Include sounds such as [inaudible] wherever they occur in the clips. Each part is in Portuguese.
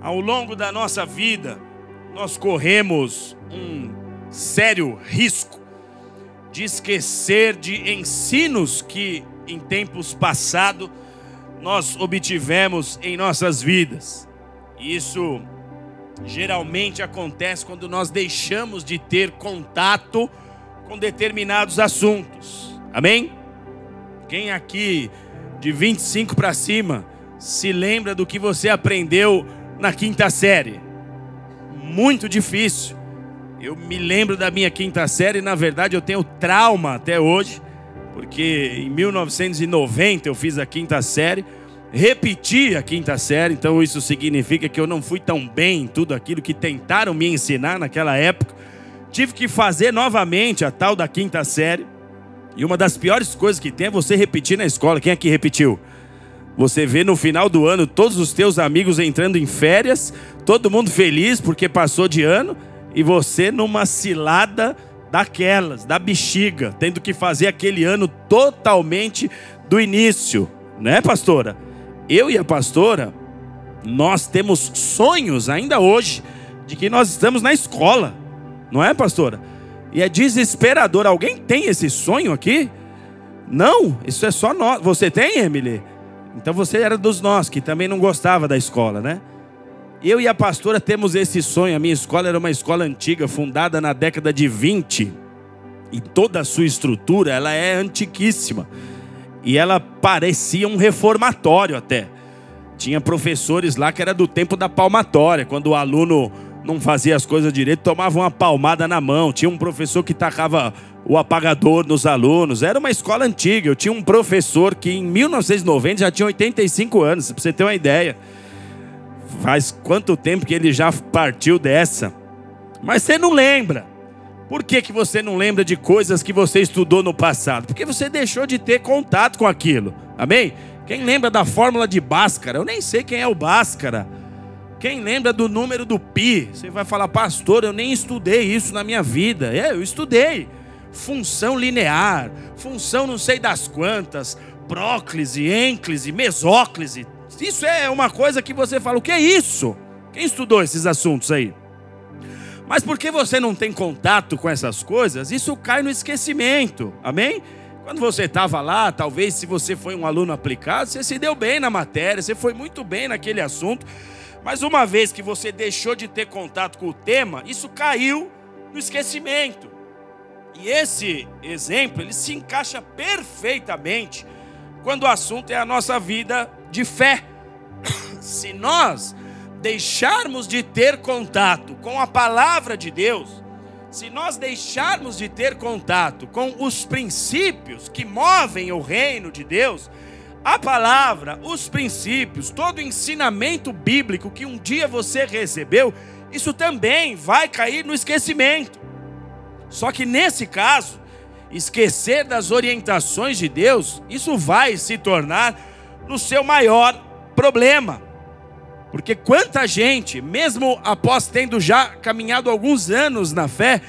Ao longo da nossa vida, nós corremos um sério risco de esquecer de ensinos que em tempos passados nós obtivemos em nossas vidas. Isso geralmente acontece quando nós deixamos de ter contato com determinados assuntos. Amém? Quem aqui de 25 para cima se lembra do que você aprendeu na quinta série? Muito difícil. Eu me lembro da minha quinta série, na verdade eu tenho trauma até hoje, porque em 1990 eu fiz a quinta série repeti a quinta série, então isso significa que eu não fui tão bem em tudo aquilo que tentaram me ensinar naquela época. Tive que fazer novamente a tal da quinta série. E uma das piores coisas que tem é você repetir na escola. Quem aqui repetiu? Você vê no final do ano todos os teus amigos entrando em férias, todo mundo feliz porque passou de ano, e você numa cilada daquelas, da bexiga, tendo que fazer aquele ano totalmente do início, né, pastora? eu e a pastora, nós temos sonhos ainda hoje de que nós estamos na escola, não é, pastora? E é desesperador. Alguém tem esse sonho aqui? Não, isso é só nós. Você tem, Emily? Então você era dos nós que também não gostava da escola, né? Eu e a pastora temos esse sonho. A minha escola era uma escola antiga, fundada na década de 20. E toda a sua estrutura, ela é antiquíssima. E ela parecia um reformatório até. Tinha professores lá que era do tempo da palmatória, quando o aluno não fazia as coisas direito, tomava uma palmada na mão. Tinha um professor que tacava o apagador nos alunos. Era uma escola antiga. Eu tinha um professor que em 1990 já tinha 85 anos, para você ter uma ideia. Faz quanto tempo que ele já partiu dessa? Mas você não lembra. Por que, que você não lembra de coisas que você estudou no passado? Porque você deixou de ter contato com aquilo. Amém? Quem lembra da fórmula de Bhaskara? Eu nem sei quem é o Bhaskara. Quem lembra do número do pi? Você vai falar, pastor, eu nem estudei isso na minha vida. É, eu estudei. Função linear, função não sei das quantas, próclise, ênclise, mesóclise. Isso é uma coisa que você fala, o que é isso? Quem estudou esses assuntos aí? Mas porque você não tem contato com essas coisas, isso cai no esquecimento. Amém? Quando você estava lá, talvez se você foi um aluno aplicado, você se deu bem na matéria, você foi muito bem naquele assunto. Mas uma vez que você deixou de ter contato com o tema, isso caiu no esquecimento. E esse exemplo, ele se encaixa perfeitamente quando o assunto é a nossa vida de fé. [coughs] Se nós deixarmos de ter contato com a palavra de Deus, se nós deixarmos de ter contato com os princípios que movem o reino de Deus, a palavra, os princípios, todo ensinamento bíblico que um dia você recebeu, isso também vai cair no esquecimento. Só que nesse caso, esquecer das orientações de Deus, isso vai se tornar no seu maior problema. Porque quanta gente, mesmo após tendo já caminhado alguns anos na fé,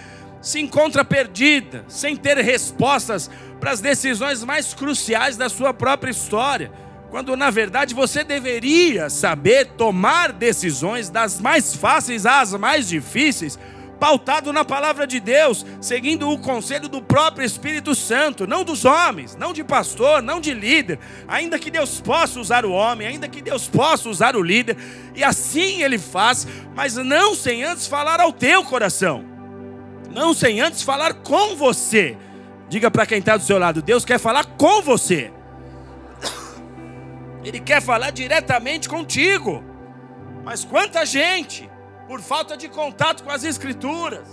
se encontra perdida, sem ter respostas para as decisões mais cruciais da sua própria história, quando na verdade você deveria saber tomar decisões das mais fáceis às mais difíceis pautado na palavra de Deus, seguindo o conselho do próprio Espírito Santo, não dos homens, não de pastor, não de líder, ainda que Deus possa usar o homem, ainda que Deus possa usar o líder, e assim ele faz, mas não sem antes falar ao teu coração, não sem antes falar com você. Diga para quem está do seu lado: Deus quer falar com você, Ele quer falar diretamente contigo. Mas quanta gente por falta de contato com as Escrituras,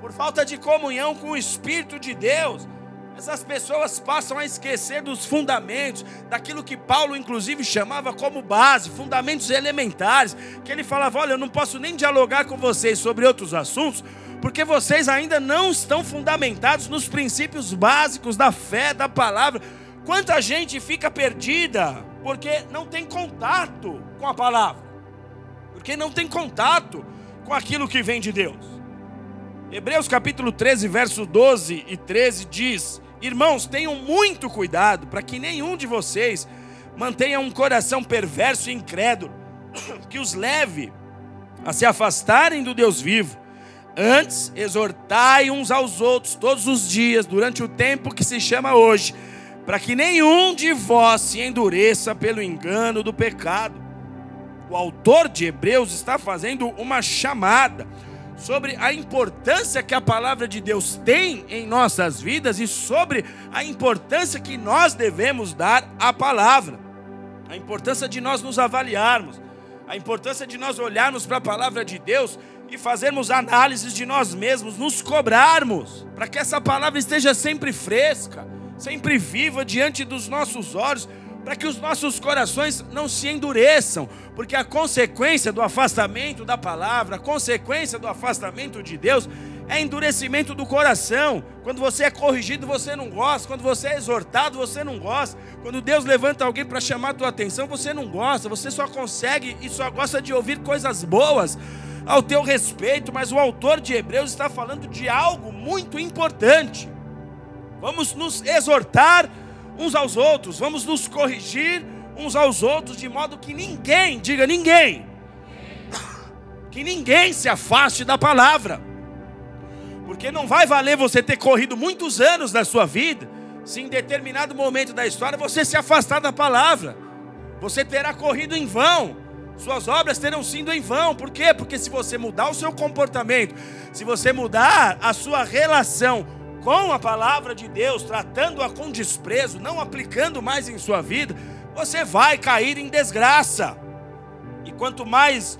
por falta de comunhão com o Espírito de Deus, essas pessoas passam a esquecer dos fundamentos, daquilo que Paulo, inclusive, chamava como base, fundamentos elementares, que ele falava: olha, eu não posso nem dialogar com vocês sobre outros assuntos, porque vocês ainda não estão fundamentados nos princípios básicos da fé, da palavra. Quanta gente fica perdida porque não tem contato com a palavra porque não tem contato com aquilo que vem de Deus. Hebreus capítulo 13, verso 12 e 13 diz: Irmãos, tenham muito cuidado para que nenhum de vocês mantenha um coração perverso e incrédulo, [coughs] que os leve a se afastarem do Deus vivo. Antes, exortai uns aos outros todos os dias, durante o tempo que se chama hoje, para que nenhum de vós se endureça pelo engano do pecado. O autor de Hebreus está fazendo uma chamada sobre a importância que a palavra de Deus tem em nossas vidas e sobre a importância que nós devemos dar à palavra. A importância de nós nos avaliarmos, a importância de nós olharmos para a palavra de Deus e fazermos análises de nós mesmos, nos cobrarmos, para que essa palavra esteja sempre fresca, sempre viva diante dos nossos olhos, para que os nossos corações não se endureçam, porque a consequência do afastamento da palavra, a consequência do afastamento de Deus, é endurecimento do coração. Quando você é corrigido, você não gosta. Quando você é exortado, você não gosta. Quando Deus levanta alguém para chamar a tua atenção, você não gosta. Você só consegue e só gosta de ouvir coisas boas ao teu respeito, mas o autor de Hebreus está falando de algo muito importante. Vamos nos exortar uns aos outros, vamos nos corrigir uns aos outros, de modo que ninguém, diga ninguém, que ninguém se afaste da palavra, porque não vai valer você ter corrido muitos anos da sua vida, se em determinado momento da história você se afastar da palavra, você terá corrido em vão suas obras terão sido em vão. Por quê? Porque se você mudar o seu comportamento, se você mudar a sua relação com a palavra de Deus, tratando-a com desprezo, não aplicando mais em sua vida, você vai cair em desgraça. E quanto mais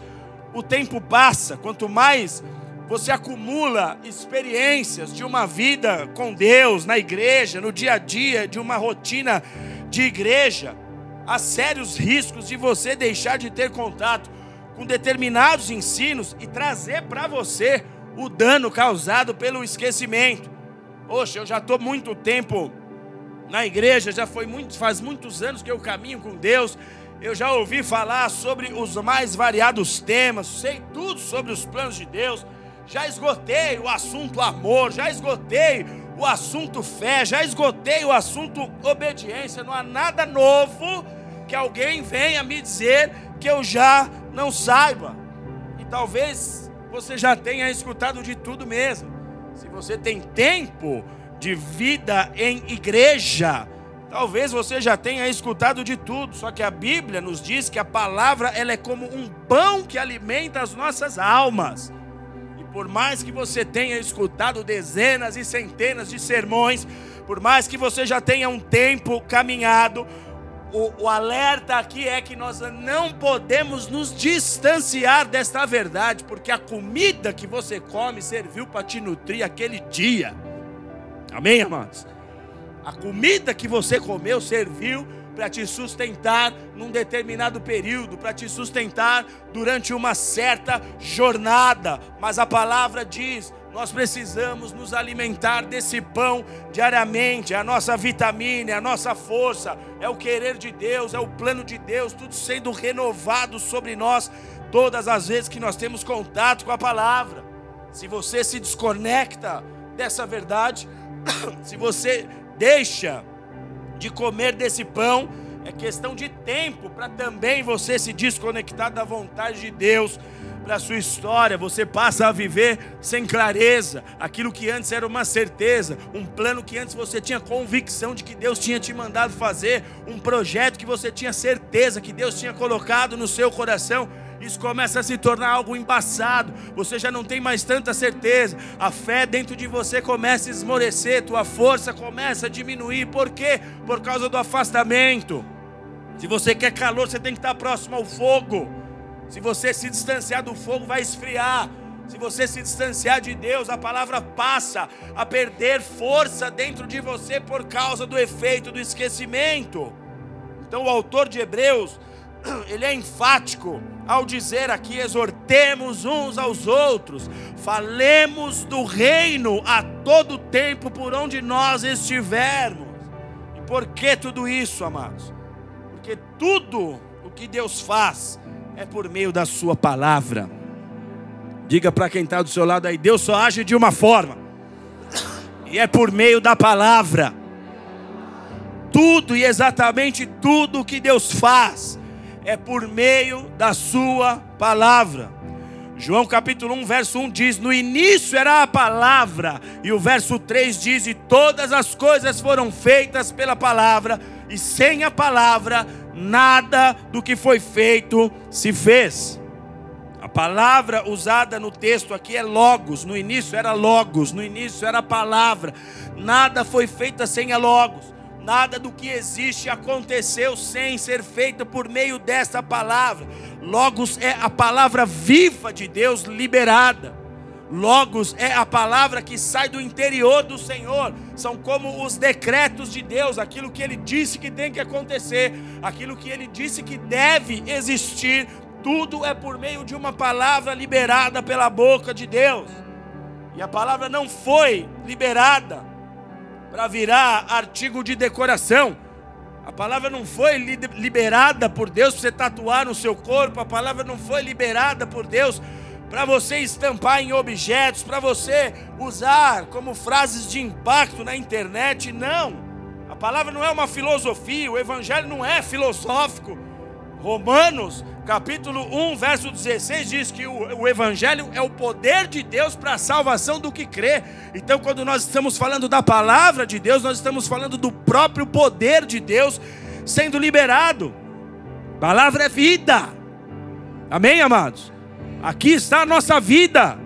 o tempo passa, quanto mais você acumula experiências de uma vida com Deus, na igreja, no dia a dia, de uma rotina de igreja, há sérios riscos de você deixar de ter contato com determinados ensinos e trazer para você o dano causado pelo esquecimento. Poxa, eu já estou muito tempo na igreja, já foi muito, faz muitos anos que eu caminho com Deus. Eu já ouvi falar sobre os mais variados temas, sei tudo sobre os planos de Deus. Já esgotei o assunto amor, já esgotei o assunto fé, já esgotei o assunto obediência. Não há nada novo que alguém venha me dizer que eu já não saiba. E talvez você já tenha escutado de tudo mesmo. Se você tem tempo de vida em igreja, talvez você já tenha escutado de tudo. Só que a Bíblia nos diz que a palavra ela é como um pão que alimenta as nossas almas. E por mais que você tenha escutado dezenas e centenas de sermões, por mais que você já tenha um tempo caminhado, o, o, alerta aqui é que nós não podemos nos distanciar desta verdade, porque a comida que você come serviu para te nutrir aquele dia. Amém, irmãos? A comida que você comeu serviu para te sustentar num determinado período, para te sustentar durante uma certa jornada. Mas a palavra diz: nós precisamos nos alimentar desse pão diariamente, é a nossa vitamina, é a nossa força, é o querer de Deus, é o plano de Deus, tudo sendo renovado sobre nós todas as vezes que nós temos contato com a palavra. Se você se desconecta dessa verdade, [coughs] se você deixa de comer desse pão, é questão de tempo para também você se desconectar da vontade de Deus a sua história, você passa a viver sem clareza, aquilo que antes era uma certeza, um plano que antes você tinha convicção de que Deus tinha te mandado fazer, um projeto que você tinha certeza que Deus tinha colocado no seu coração. Isso começa a se tornar algo embaçado, você já não tem mais tanta certeza, a fé dentro de você começa a esmorecer, tua força começa a diminuir, por quê? Por causa do afastamento. Se você quer calor, você tem que estar próximo ao fogo. Se você se distanciar do fogo, vai esfriar. Se você se distanciar de Deus, a palavra passa a perder força dentro de você por causa do efeito do esquecimento. Então, o autor de Hebreus, [clears throat] ele é enfático ao dizer aqui: exortemos uns aos outros, falemos do reino a todo tempo por onde nós estivermos. E por que tudo isso, amados? Porque tudo o que Deus faz é por meio da Sua palavra. Diga para quem está do seu lado aí: Deus só age de uma forma, e é por meio da palavra. Tudo e exatamente tudo que Deus faz é por meio da Sua palavra. João capítulo 1, verso 1 diz: No início era a palavra, e o verso 3 diz: E todas as coisas foram feitas pela palavra, e sem a palavra, nada do que foi feito se fez. A palavra usada no texto aqui é logos, no início era logos, no início era palavra, nada foi feito sem a logos. Nada do que existe aconteceu sem ser feito por meio dessa palavra. Logos é a palavra viva de Deus liberada. Logos é a palavra que sai do interior do Senhor. São como os decretos de Deus, aquilo que ele disse que tem que acontecer, aquilo que ele disse que deve existir. Tudo é por meio de uma palavra liberada pela boca de Deus. E a palavra não foi liberada para virar artigo de decoração. A palavra não foi liberada por Deus para você tatuar no seu corpo, a palavra não foi liberada por Deus para você estampar em objetos, para você usar como frases de impacto na internet. Não. A palavra não é uma filosofia, o evangelho não é filosófico. Romanos capítulo 1, verso 16 diz que o, o Evangelho é o poder de Deus para a salvação do que crê. Então, quando nós estamos falando da palavra de Deus, nós estamos falando do próprio poder de Deus sendo liberado. Palavra é vida. Amém, amados? Aqui está a nossa vida.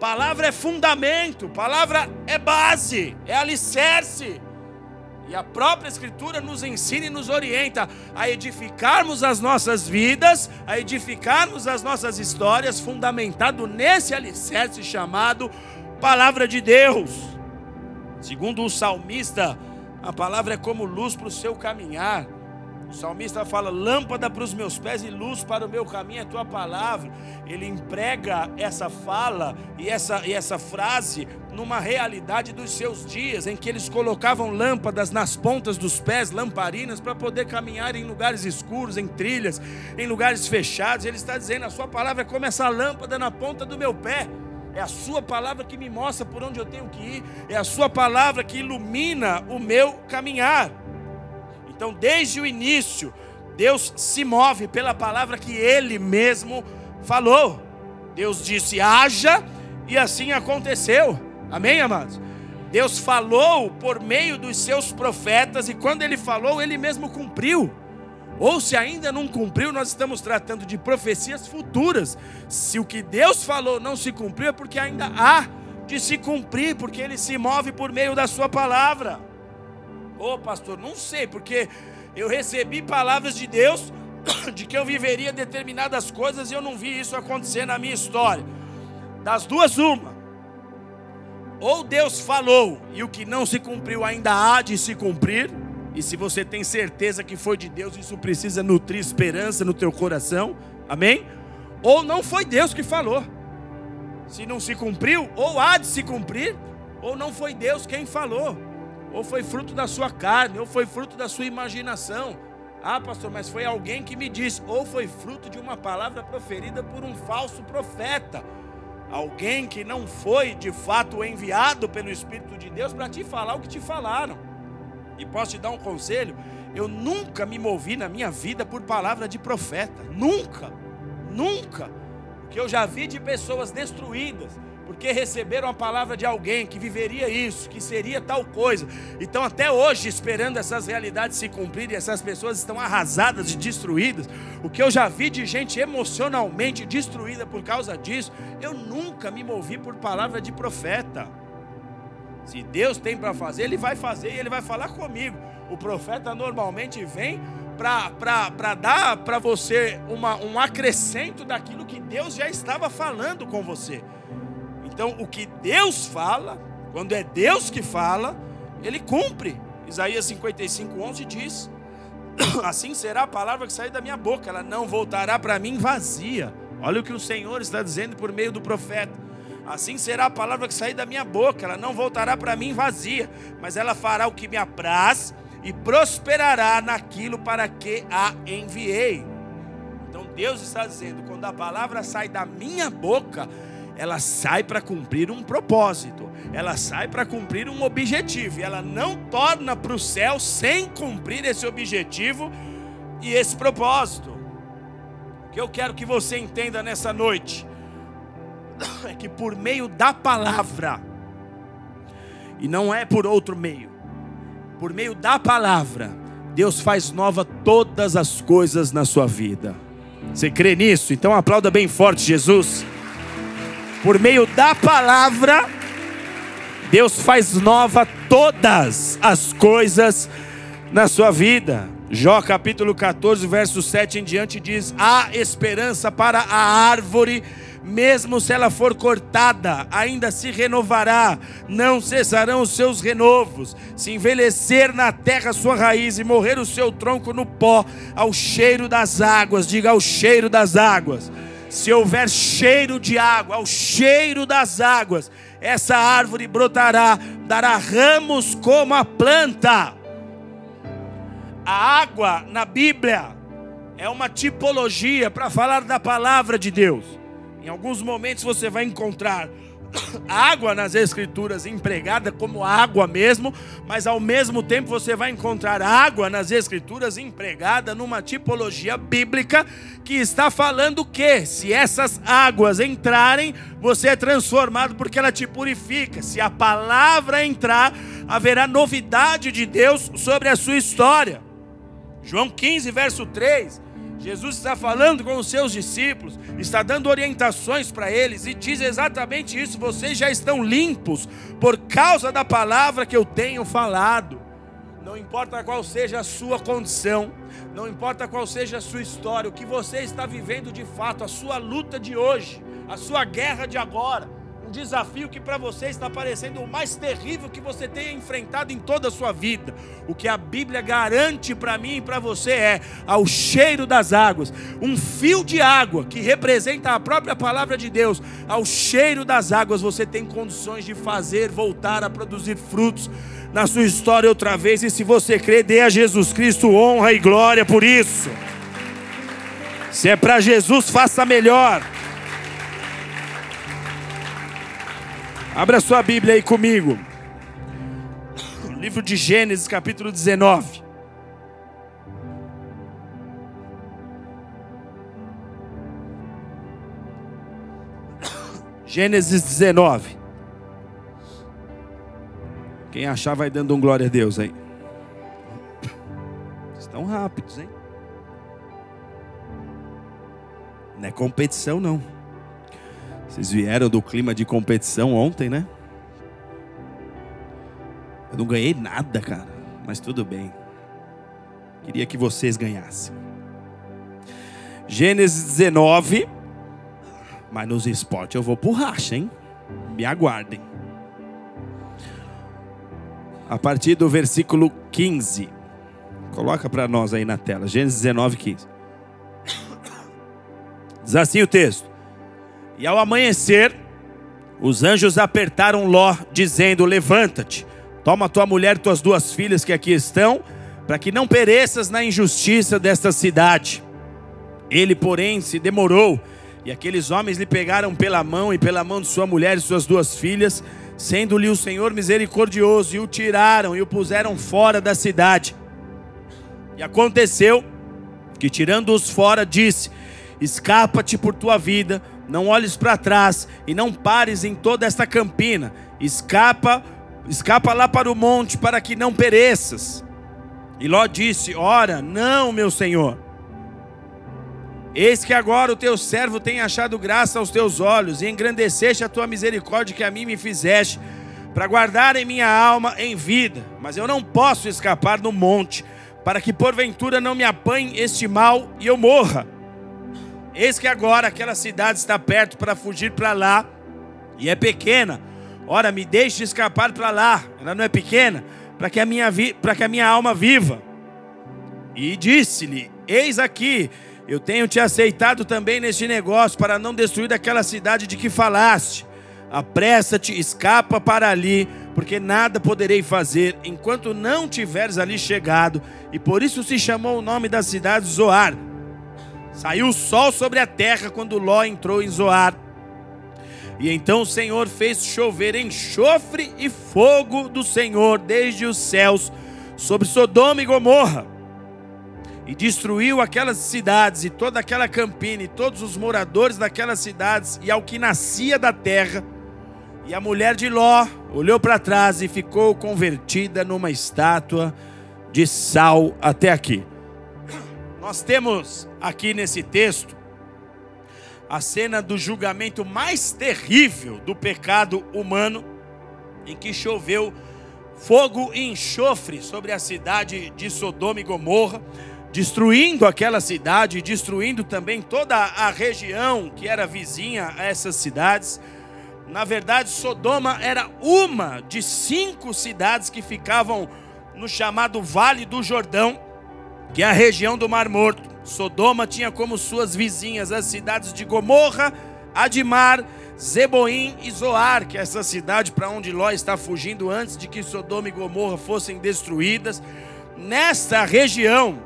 Palavra é fundamento, palavra é base, é alicerce. E a própria Escritura nos ensina e nos orienta a edificarmos as nossas vidas, a edificarmos as nossas histórias, fundamentado nesse alicerce chamado Palavra de Deus. Segundo o salmista, a palavra é como luz para o seu caminhar. O salmista fala: lâmpada para os meus pés e luz para o meu caminho é tua palavra. Ele emprega essa fala e essa, e essa frase numa realidade dos seus dias, em que eles colocavam lâmpadas nas pontas dos pés, lamparinas, para poder caminhar em lugares escuros, em trilhas, em lugares fechados. Ele está dizendo: a sua palavra é como essa lâmpada na ponta do meu pé. É a sua palavra que me mostra por onde eu tenho que ir, é a sua palavra que ilumina o meu caminhar. Então, desde o início, Deus se move pela palavra que Ele mesmo falou. Deus disse: haja, e assim aconteceu. Amém, amados? Deus falou por meio dos seus profetas, e quando Ele falou, Ele mesmo cumpriu. Ou se ainda não cumpriu, nós estamos tratando de profecias futuras. Se o que Deus falou não se cumpriu, é porque ainda há de se cumprir, porque Ele se move por meio da Sua palavra. Ô oh, pastor, não sei, porque eu recebi palavras de Deus [coughs] de que eu viveria determinadas coisas e eu não vi isso acontecer na minha história. Das duas, uma. Ou Deus falou e o que não se cumpriu ainda há de se cumprir. E se você tem certeza que foi de Deus, isso precisa nutrir esperança no teu coração. Amém? Ou não foi Deus que falou. Se não se cumpriu, ou há de se cumprir, ou não foi Deus quem falou ou foi fruto da sua carne, ou foi fruto da sua imaginação. Ah, pastor, mas foi alguém que me disse, ou foi fruto de uma palavra proferida por um falso profeta. Alguém que não foi de fato enviado pelo Espírito de Deus para te falar o que te falaram. E posso te dar um conselho? Eu nunca me movi na minha vida por palavra de profeta. Nunca, nunca. Que eu já vi de pessoas destruídas porque receberam a palavra de alguém que viveria isso, que seria tal coisa. Então, até hoje, esperando essas realidades se cumprirem, essas pessoas estão arrasadas e destruídas. O que eu já vi de gente emocionalmente destruída por causa disso, eu nunca me movi por palavra de profeta. Se Deus tem para fazer, Ele vai fazer e Ele vai falar comigo. O profeta normalmente vem para dar para você uma, um acrescento daquilo que Deus já estava falando com você. Então, o que Deus fala, quando é Deus que fala, ele cumpre. Isaías 55, 11 diz: [coughs] Assim será a palavra que sair da minha boca, ela não voltará para mim vazia. Olha o que o Senhor está dizendo por meio do profeta. Assim será a palavra que sair da minha boca, ela não voltará para mim vazia, mas ela fará o que me apraz e prosperará naquilo para que a enviei. Então Deus está dizendo: quando a palavra sai da minha boca, ela sai para cumprir um propósito, ela sai para cumprir um objetivo, e ela não torna para o céu sem cumprir esse objetivo e esse propósito. O que eu quero que você entenda nessa noite: [coughs] é que por meio da palavra, e não é por outro meio, por meio da palavra, Deus faz nova todas as coisas na sua vida. Você crê nisso? Então aplauda bem forte, Jesus. Por meio da palavra, Deus faz nova todas as coisas na sua vida. Jó capítulo 14, verso 7 em diante diz: Há esperança para a árvore mesmo se ela for cortada, ainda se renovará, não cessarão os seus renovos. Se envelhecer na terra sua raiz e morrer o seu tronco no pó, ao cheiro das águas, diga ao cheiro das águas. Se houver cheiro de água, ao cheiro das águas, essa árvore brotará, dará ramos como a planta. A água na Bíblia é uma tipologia para falar da palavra de Deus. Em alguns momentos você vai encontrar água nas escrituras empregada como água mesmo, mas ao mesmo tempo você vai encontrar água nas escrituras empregada numa tipologia bíblica que está falando que se essas águas entrarem, você é transformado porque ela te purifica. Se a palavra entrar, haverá novidade de Deus sobre a sua história. João 15, verso 3 Jesus está falando com os seus discípulos, está dando orientações para eles e diz exatamente isso: vocês já estão limpos por causa da palavra que eu tenho falado. Não importa qual seja a sua condição, não importa qual seja a sua história, o que você está vivendo de fato, a sua luta de hoje, a sua guerra de agora desafio que para você está parecendo o mais terrível que você tenha enfrentado em toda a sua vida. O que a Bíblia garante para mim e para você é, ao cheiro das águas, um fio de água que representa a própria palavra de Deus, ao cheiro das águas você tem condições de fazer voltar a produzir frutos na sua história outra vez. E se você crê, dê a Jesus Cristo honra e glória por isso. Se é para Jesus, faça melhor. Abra sua Bíblia aí comigo. Livro de Gênesis, capítulo 19. Gênesis 19. Quem achar vai dando um glória a Deus aí. Estão rápidos, hein? Não é competição, não. Vocês vieram do clima de competição ontem, né? Eu não ganhei nada, cara, mas tudo bem. Queria que vocês ganhassem. Gênesis 19. Mas nos esportes eu vou por racha, hein? Me aguardem. A partir do versículo 15. Coloca para nós aí na tela. Gênesis 19, 15. [coughs] Diz assim o texto. E ao amanhecer, os anjos apertaram Ló, dizendo: Levanta-te, toma tua mulher e tuas duas filhas que aqui estão, para que não pereças na injustiça desta cidade. Ele, porém, se demorou, e aqueles homens lhe pegaram pela mão e pela mão de sua mulher e suas duas filhas, sendo-lhe o Senhor misericordioso, e o tiraram e o puseram fora da cidade. E aconteceu que, tirando-os fora, disse: Escapa-te por tua vida não olhes para trás e não pares em toda esta campina. Escapa, escapa lá para o monte para que não pereças. E Ló disse: Ora, não, meu senhor. Eis que agora o teu servo tem achado graça aos teus olhos, e engrandeceste a tua misericórdia que a mim me fizeste, para guardar em minha alma em vida. Mas eu não posso escapar no monte, para que porventura não me apanhe este mal e eu morra. Eis que agora aquela cidade está perto para fugir para lá, e é pequena. Ora, me deixe escapar para lá, ela não é pequena, para que, a minha que a minha alma viva. E disse-lhe: Eis aqui, eu tenho te aceitado também neste negócio, para não destruir aquela cidade de que falaste. Apressa-te, escapa para ali, porque nada poderei fazer enquanto não tiveres ali chegado. E por isso se chamou o nome da cidade Zoar Saiu o sol sobre a terra quando Ló entrou em Zoar. E então o Senhor fez chover enxofre e fogo do Senhor desde os céus sobre Sodoma e Gomorra. e destruiu aquelas cidades e toda aquela campina e todos os moradores daquelas cidades e ao que nascia da terra. E a mulher de Ló olhou para trás e ficou convertida numa estátua de sal até aqui. Nós temos aqui nesse texto a cena do julgamento mais terrível do pecado humano, em que choveu fogo e enxofre sobre a cidade de Sodoma e Gomorra, destruindo aquela cidade, destruindo também toda a região que era vizinha a essas cidades. Na verdade, Sodoma era uma de cinco cidades que ficavam no chamado Vale do Jordão, que é a região do Mar Morto. Sodoma tinha como suas vizinhas as cidades de Gomorra, Adimar, Zeboim e Zoar, que é essa cidade para onde Ló está fugindo antes de que Sodoma e Gomorra fossem destruídas. Nesta região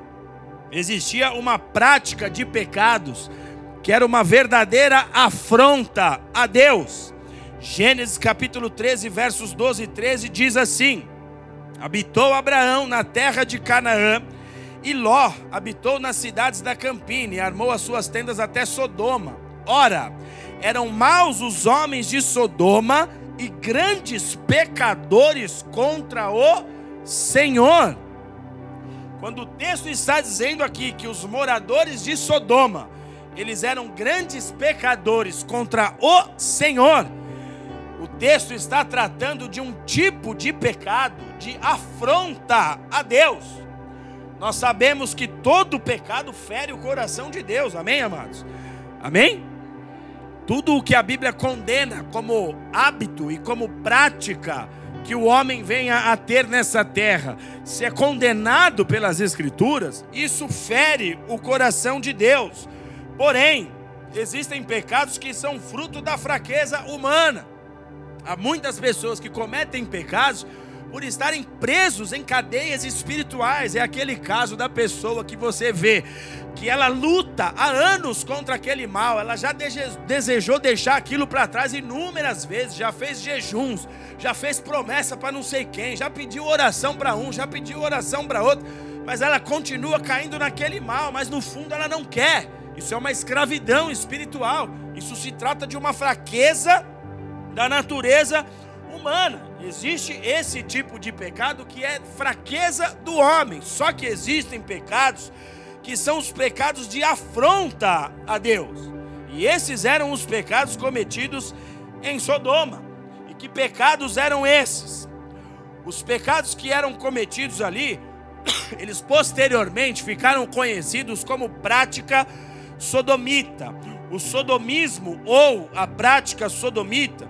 existia uma prática de pecados que era uma verdadeira afronta a Deus. Gênesis capítulo 13, versos 12 e 13 diz assim: Habitou Abraão na terra de Canaã, e Ló habitou nas cidades da Campina, e armou as suas tendas até Sodoma. Ora, eram maus os homens de Sodoma e grandes pecadores contra o Senhor. Quando o texto está dizendo aqui que os moradores de Sodoma, eles eram grandes pecadores contra o Senhor, o texto está tratando de um tipo de pecado, de afronta a Deus. Nós sabemos que todo pecado fere o coração de Deus, amém, amados? Amém? Tudo o que a Bíblia condena como hábito e como prática que o homem venha a ter nessa terra, se é condenado pelas Escrituras, isso fere o coração de Deus. Porém, existem pecados que são fruto da fraqueza humana. Há muitas pessoas que cometem pecados por estarem presos em cadeias espirituais. É aquele caso da pessoa que você vê que ela luta há anos contra aquele mal, ela já desejou deixar aquilo para trás inúmeras vezes, já fez jejuns, já fez promessa para não sei quem, já pediu oração para um, já pediu oração para outro, mas ela continua caindo naquele mal, mas no fundo ela não quer. Isso é uma escravidão espiritual. Isso se trata de uma fraqueza da natureza humana. Existe esse tipo de pecado que é fraqueza do homem. Só que existem pecados que são os pecados de afronta a Deus. E esses eram os pecados cometidos em Sodoma. E que pecados eram esses? Os pecados que eram cometidos ali, [coughs] eles posteriormente ficaram conhecidos como prática sodomita. O sodomismo ou a prática sodomita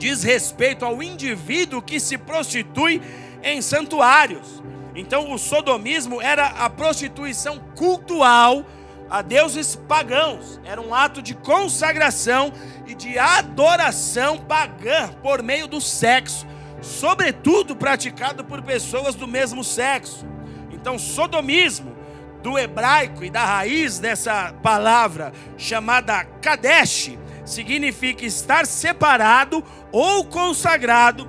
diz respeito ao indivíduo que se prostitui em santuários. Então, o sodomismo era a prostituição cultual a deuses pagãos. Era um ato de consagração e de adoração pagã por meio do sexo, sobretudo praticado por pessoas do mesmo sexo. Então, sodomismo, do hebraico e da raiz dessa palavra chamada Kadesh, significa estar separado ou consagrado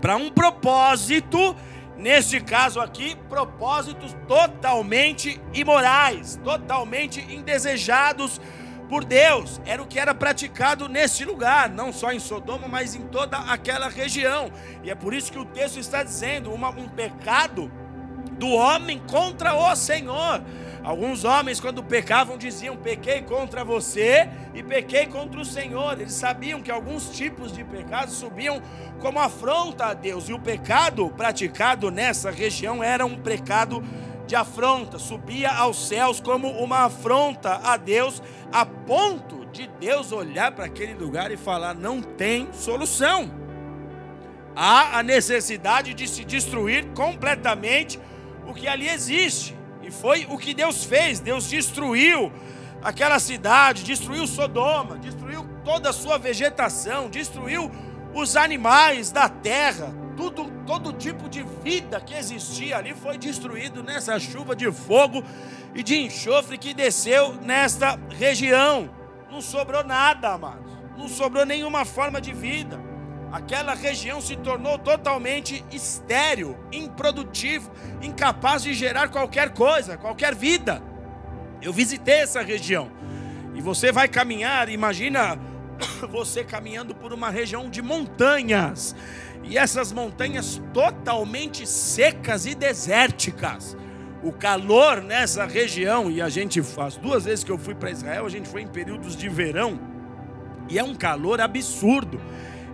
para um propósito, neste caso aqui, propósitos totalmente imorais, totalmente indesejados por Deus. Era o que era praticado nesse lugar, não só em Sodoma, mas em toda aquela região. E é por isso que o texto está dizendo uma, um pecado do homem contra o Senhor. Alguns homens, quando pecavam, diziam: Pequei contra você e pequei contra o Senhor. Eles sabiam que alguns tipos de pecados subiam como afronta a Deus, e o pecado praticado nessa região era um pecado de afronta, subia aos céus como uma afronta a Deus, a ponto de Deus olhar para aquele lugar e falar: Não tem solução. Há a necessidade de se destruir completamente o que ali existe. E foi o que Deus fez. Deus destruiu aquela cidade, destruiu Sodoma, destruiu toda a sua vegetação, destruiu os animais da terra, tudo, todo tipo de vida que existia ali foi destruído nessa chuva de fogo e de enxofre que desceu nesta região. Não sobrou nada, amados. Não sobrou nenhuma forma de vida. Aquela região se tornou totalmente estéril, improdutivo, incapaz de gerar qualquer coisa, qualquer vida. Eu visitei essa região. E você vai caminhar, imagina [coughs] você caminhando por uma região de montanhas. E essas montanhas totalmente secas e desérticas. O calor nessa região, e a gente faz duas vezes que eu fui para Israel, a gente foi em períodos de verão, e é um calor absurdo.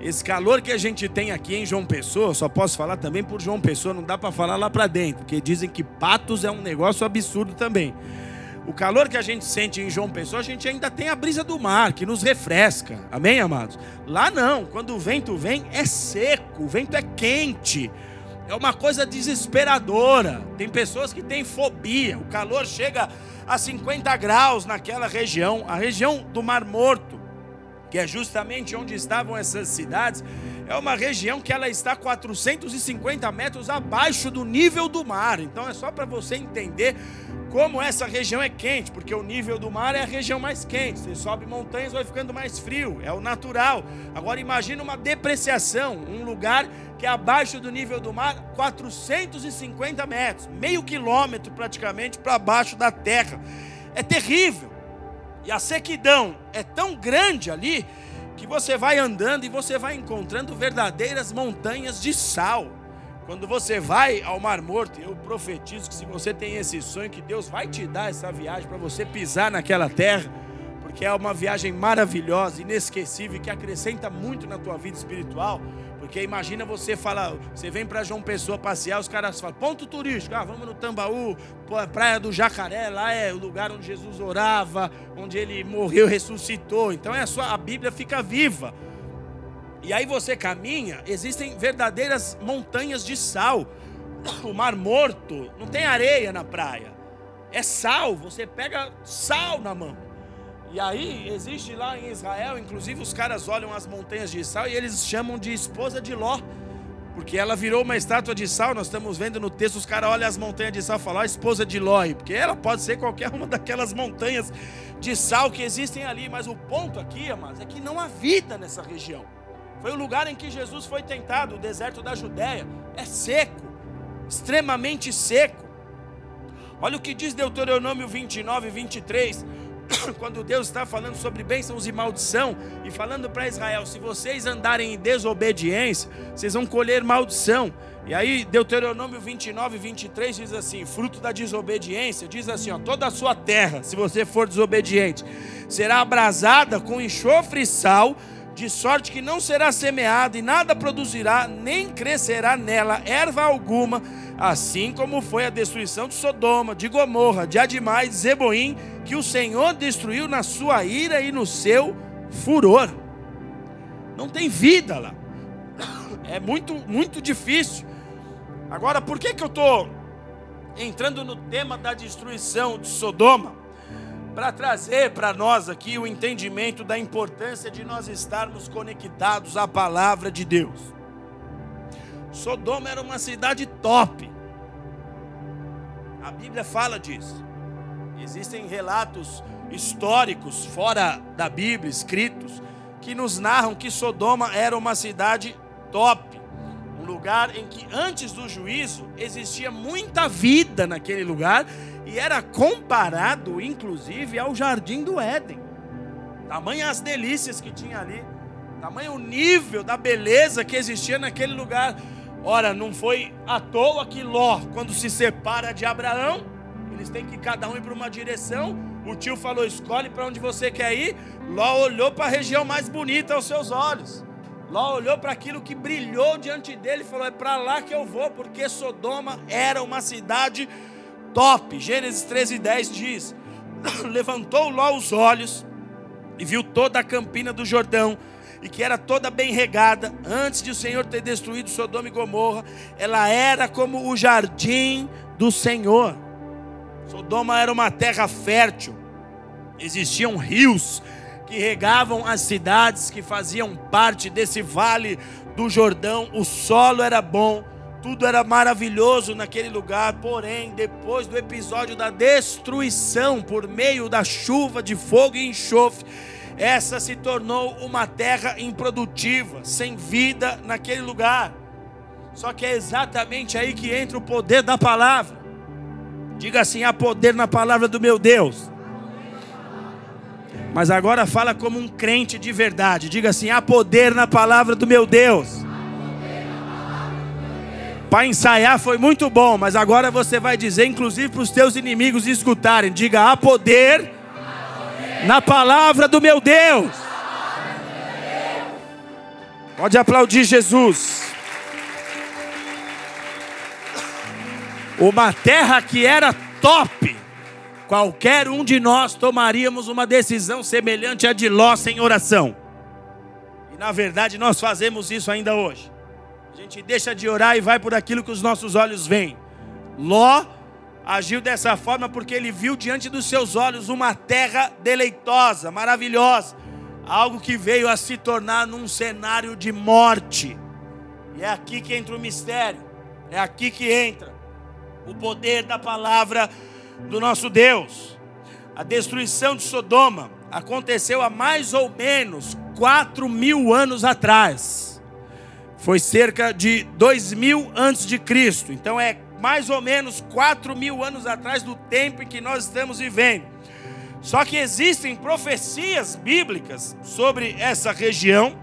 Esse calor que a gente tem aqui em João Pessoa, só posso falar também por João Pessoa, não dá para falar lá para dentro, porque dizem que Patos é um negócio absurdo também. O calor que a gente sente em João Pessoa, a gente ainda tem a brisa do mar, que nos refresca. Amém, amados? Lá não, quando o vento vem, é seco, o vento é quente. É uma coisa desesperadora. Tem pessoas que têm fobia. O calor chega a 50 graus naquela região, a região do Mar Morto que é justamente onde estavam essas cidades, é uma região que ela está 450 metros abaixo do nível do mar. Então é só para você entender como essa região é quente, porque o nível do mar é a região mais quente. Você sobe montanhas, vai ficando mais frio, é o natural. Agora imagine uma depreciação, um lugar que é abaixo do nível do mar, 450 metros, meio quilômetro praticamente para baixo da terra. É terrível. E a sequidão é tão grande ali que você vai andando e você vai encontrando verdadeiras montanhas de sal. Quando você vai ao Mar Morto, eu profetizo que se você tem esse sonho, que Deus vai te dar essa viagem para você pisar naquela terra, porque é uma viagem maravilhosa, inesquecível, que acrescenta muito na tua vida espiritual. Porque imagina você falar, você vem para João Pessoa passear, os caras falam, ponto turístico, ah, vamos no Tambaú, Praia do Jacaré, lá é o lugar onde Jesus orava, onde ele morreu, ressuscitou. Então é a, sua, a Bíblia fica viva. E aí você caminha, existem verdadeiras montanhas de sal. [coughs] O Mar Morto, não tem areia na praia. É sal, você pega sal na mão. E aí, existe lá em Israel, inclusive os caras olham as montanhas de sal e eles chamam de esposa de Ló. Porque ela virou uma estátua de sal, nós estamos vendo no texto, os caras olham as montanhas de sal e falam, esposa de Ló, porque ela pode ser qualquer uma daquelas montanhas de sal que existem ali, mas o ponto aqui, amados, é que não há vida nessa região. Foi o lugar em que Jesus foi tentado, o deserto da Judéia, é seco, extremamente seco. Olha o que diz Deuteronômio 29, 23. [coughs] quando Deus está falando sobre bênçãos e maldição e falando para Israel: se vocês andarem em desobediência, vocês vão colher maldição. E aí, Deuteronômio 29, 23 diz assim: fruto da desobediência, diz assim: ó, toda a sua terra, se você for desobediente, será abrasada com enxofre e sal, de sorte que não será semeada e nada produzirá, nem crescerá nela erva alguma, assim como foi a destruição de Sodoma, de Gomorra, de Adimai, de Zeboim que o Senhor destruiu na sua ira e no seu furor. Não tem vida lá. É muito, muito difícil. Agora, por que, que eu estou entrando no tema da destruição de Sodoma? Para trazer para nós aqui o entendimento da importância de nós estarmos conectados à palavra de Deus. Sodoma era uma cidade top. A Bíblia fala disso. Existem relatos históricos fora da Bíblia, escritos, que nos narram que Sodoma era uma cidade top, lugar em que antes do juízo existia muita vida naquele lugar e era comparado, inclusive, ao jardim do Éden. Tamanha as delícias que tinha ali, tamanho o nível da beleza que existia naquele lugar. Ora, não foi à toa que Ló, quando se separa de Abraão, eles têm que cada um ir para uma direção. O tio falou: escolhe para onde você quer ir. Ló olhou para a região mais bonita aos seus olhos. Ló olhou para aquilo que brilhou diante dele e falou: é para lá que eu vou, porque Sodoma era uma cidade top. Gênesis 13, 10 diz: [coughs] Levantou Ló os olhos e viu toda a campina do Jordão e que era toda bem regada, antes de o Senhor ter destruído Sodoma e Gomorra, ela era como o jardim do Senhor. Sodoma era uma terra fértil, existiam rios que regavam as cidades que faziam parte desse vale do Jordão, o solo era bom, tudo era maravilhoso naquele lugar, porém, depois do episódio da destruição por meio da chuva de fogo e enxofre, essa se tornou uma terra improdutiva, sem vida naquele lugar. Só que é exatamente aí que entra o poder da palavra. Diga assim: há poder na palavra do meu Deus. Mas agora fala como um crente de verdade. Diga assim: há poder na palavra do meu Deus. Para ensaiar foi muito bom, mas agora você vai dizer, inclusive para os teus inimigos escutarem: diga, há poder na palavra do meu Deus. Pode aplaudir Jesus. Uma terra que era top. Qualquer um de nós tomaríamos uma decisão semelhante à de Ló sem oração. E na verdade nós fazemos isso ainda hoje. A gente deixa de orar e vai por aquilo que os nossos olhos veem. Ló agiu dessa forma porque ele viu diante dos seus olhos uma terra deleitosa, maravilhosa, algo que veio a se tornar num cenário de morte. E é aqui que entra o mistério, é aqui que entra o poder da palavra do nosso Deus. A destruição de Sodoma aconteceu há mais ou menos 4 mil anos atrás. Foi cerca de 2 mil antes de Cristo. Então é mais ou menos 4 mil anos atrás do tempo em que nós estamos vivendo. Só que existem profecias bíblicas sobre essa região,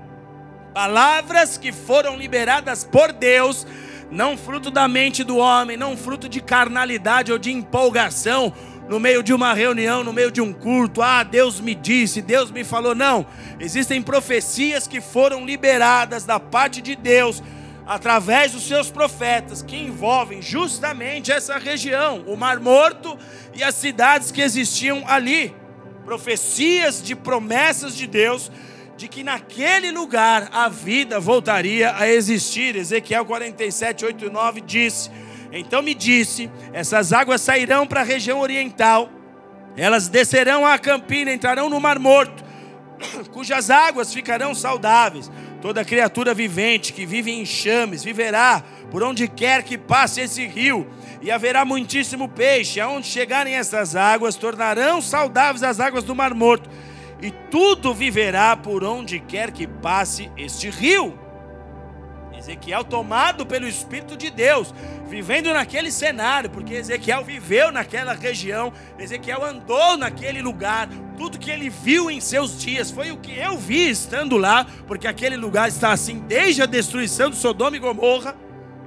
palavras que foram liberadas por Deus, não fruto da mente do homem, não fruto de carnalidade ou de empolgação, no meio de uma reunião, no meio de um culto, ah, Deus me disse, Deus me falou. Não, existem profecias que foram liberadas da parte de Deus através dos seus profetas, que envolvem justamente essa região, o Mar Morto e as cidades que existiam ali. Profecias de promessas de Deus de que naquele lugar a vida voltaria a existir. Ezequiel 47, 8 e 9 disse: Então me disse: essas águas sairão para a região oriental, elas descerão à campina, entrarão no Mar Morto, [coughs] cujas águas ficarão saudáveis Toda criatura vivente que vive em chames viverá por onde quer que passe esse rio, e haverá muitíssimo peixe. Aonde chegarem essas águas, tornarão saudáveis as águas do Mar Morto, e tudo viverá por onde quer que passe este rio. Ezequiel tomado pelo Espírito de Deus, vivendo naquele cenário, porque Ezequiel viveu naquela região, Ezequiel andou naquele lugar, tudo que ele viu em seus dias foi o que eu vi estando lá, porque aquele lugar está assim desde a destruição de Sodoma e Gomorra.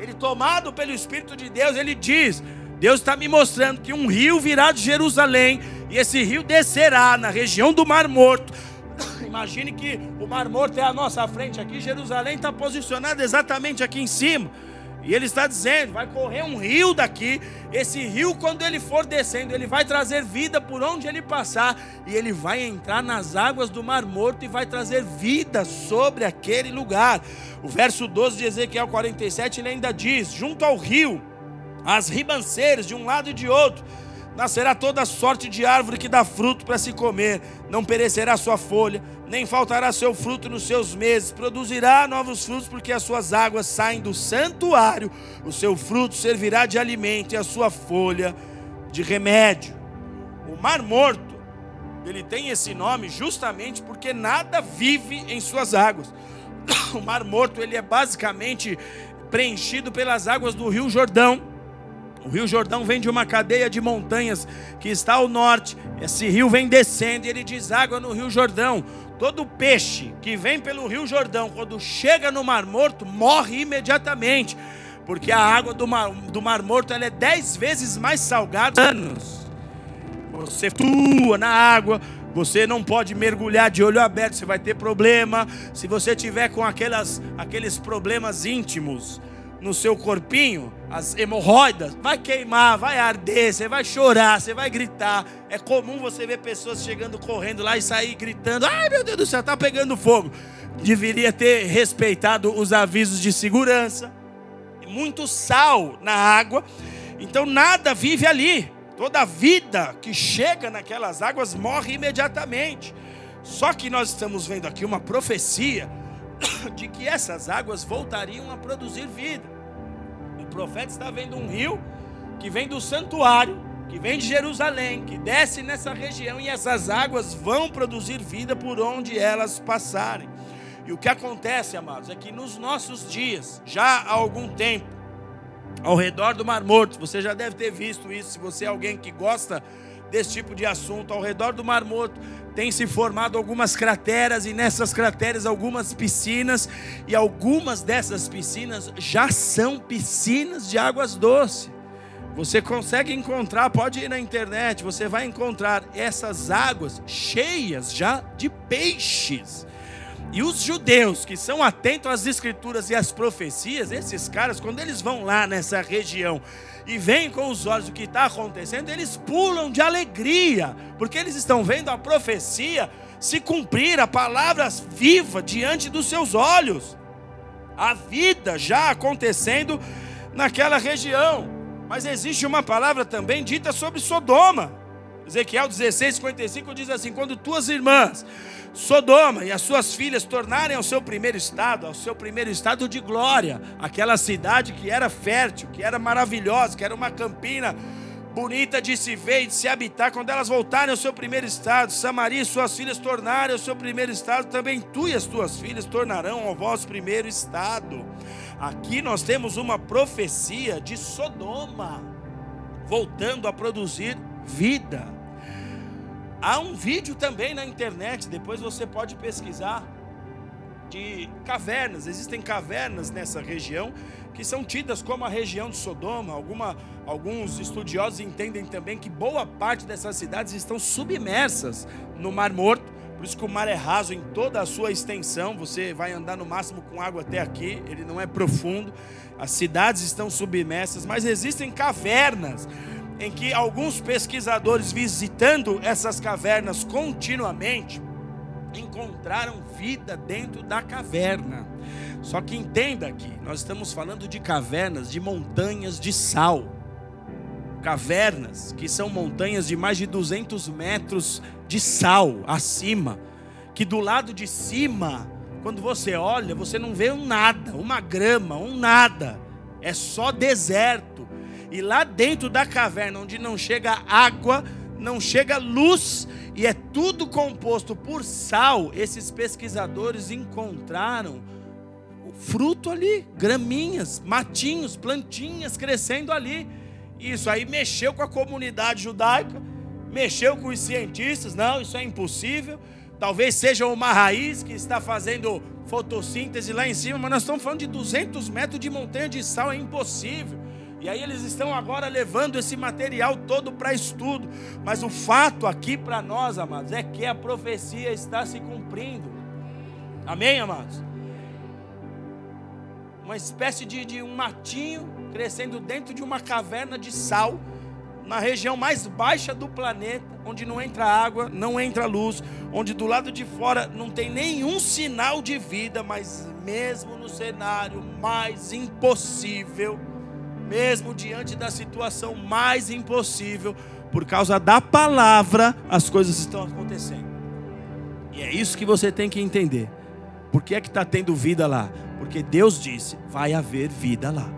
Ele, tomado pelo Espírito de Deus, ele diz: Deus está me mostrando que um rio virá de Jerusalém, e esse rio descerá na região do Mar Morto [coughs] Imagine que o Mar Morto é à nossa frente aqui, Jerusalém está posicionado exatamente aqui em cima. E ele está dizendo: vai correr um rio daqui. Esse rio, quando ele for descendo, ele vai trazer vida por onde ele passar. E ele vai entrar nas águas do Mar Morto e vai trazer vida sobre aquele lugar. O verso 12 de Ezequiel 47 ele ainda diz: junto ao rio, as ribanceiras de um lado e de outro Nascerá toda sorte de árvore que dá fruto para se comer, não perecerá sua folha, nem faltará seu fruto nos seus meses, produzirá novos frutos, porque as suas águas saem do santuário, o seu fruto servirá de alimento e a sua folha de remédio. O mar morto, ele tem esse nome justamente porque nada vive em suas águas. [coughs] O mar morto, ele é basicamente preenchido pelas águas do Rio Jordão o Rio Jordão vem de uma cadeia de montanhas que está ao norte. Esse rio vem descendo e ele deságua no Rio Jordão. Todo peixe que vem pelo Rio Jordão, quando chega no Mar Morto, morre imediatamente. Porque a água do Mar, do mar Morto é dez vezes mais salgada. Anos. Você flutua na água, você não pode mergulhar de olho aberto, você vai ter problema. Se você tiver com aquelas, aqueles problemas íntimos, no seu corpinho, as hemorroidas, vai queimar, vai arder, você vai chorar, você vai gritar. É comum você ver pessoas chegando correndo lá e sair gritando: ai meu Deus do céu, está pegando fogo. Deveria ter respeitado os avisos de segurança. Muito sal na água, então nada vive ali. Toda vida que chega naquelas águas morre imediatamente. Só que nós estamos vendo aqui uma profecia [coughs] de que essas águas voltariam a produzir vida profeta está vendo um rio que vem do santuário, que vem de Jerusalém, que desce nessa região e essas águas vão produzir vida por onde elas passarem. E o que acontece, amados, é que nos nossos dias, já há algum tempo, ao redor do Mar Morto, você já deve ter visto isso, se você é alguém que gosta desse tipo de assunto, ao redor do Mar Morto tem se formado algumas crateras e nessas crateras algumas piscinas e algumas dessas piscinas já são piscinas de águas doces. Você consegue encontrar, pode ir na internet, você vai encontrar essas águas cheias já de peixes. E os judeus que são atentos às escrituras e às profecias, esses caras, quando eles vão lá nessa região e veem com os olhos o que está acontecendo, eles pulam de alegria, porque eles estão vendo a profecia se cumprir, a palavra viva diante dos seus olhos, a vida já acontecendo naquela região. Mas existe uma palavra também dita sobre Sodoma. Ezequiel 16, 55 diz assim: Quando tuas irmãs, Sodoma e as suas filhas, tornarem ao seu primeiro estado, ao seu primeiro estado de glória, aquela cidade que era fértil, que era maravilhosa, que era uma campina bonita de se ver e de se habitar, quando elas voltarem ao seu primeiro estado, Samaria e suas filhas tornarem ao seu primeiro estado, também tu e as tuas filhas tornarão ao vosso primeiro estado. Aqui nós temos uma profecia de Sodoma, voltando a produzir vida. Há um vídeo também na internet, depois você pode pesquisar, de cavernas. Existem cavernas nessa região que são tidas como a região de Sodoma. Alguma, alguns estudiosos entendem também que boa parte dessas cidades estão submersas no Mar Morto. Por isso que o mar é raso em toda a sua extensão. Você vai andar no máximo com água até aqui. Ele não é profundo. As cidades estão submersas, mas existem cavernas em que alguns pesquisadores visitando essas cavernas continuamente encontraram vida dentro da caverna. Só que entenda aqui, nós estamos falando de cavernas, de montanhas de sal. Cavernas que são montanhas de mais de 200 metros de sal acima, que do lado de cima, quando você olha, você não vê um nada, uma grama, um nada. É só deserto. E lá dentro da caverna, onde não chega água, não chega luz, e é tudo composto por sal, esses pesquisadores encontraram fruto ali, graminhas, matinhos, plantinhas crescendo ali. Isso aí mexeu com a comunidade judaica, mexeu com os cientistas, não, isso é impossível. Talvez seja uma raiz que está fazendo fotossíntese lá em cima, mas nós estamos falando de 200 metros de montanha de sal, é impossível. E aí eles estão agora levando esse material todo para estudo. Mas o fato aqui para nós, amados, é que a profecia está se cumprindo. Amém, amados? Uma espécie de, de um matinho crescendo dentro de uma caverna de sal, na região mais baixa do planeta, onde não entra água, não entra luz, onde do lado de fora não tem nenhum sinal de vida, mas mesmo no cenário mais impossível mesmo diante da situação mais impossível, por causa da palavra, as coisas estão acontecendo. E é isso que você tem que entender. Por que é que está tendo vida lá? Porque Deus disse: vai haver vida lá.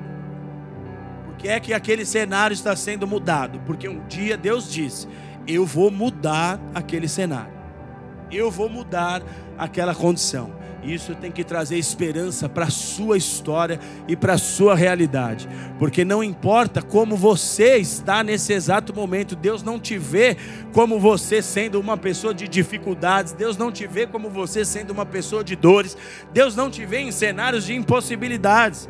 Por que é que aquele cenário está sendo mudado? Porque um dia Deus disse: eu vou mudar aquele cenário, eu vou mudar aquela condição. Isso tem que trazer esperança para a sua história e para a sua realidade. Porque não importa como você está nesse exato momento, Deus não te vê como você sendo uma pessoa de dificuldades, Deus não te vê como você sendo uma pessoa de dores, Deus não te vê em cenários de impossibilidades.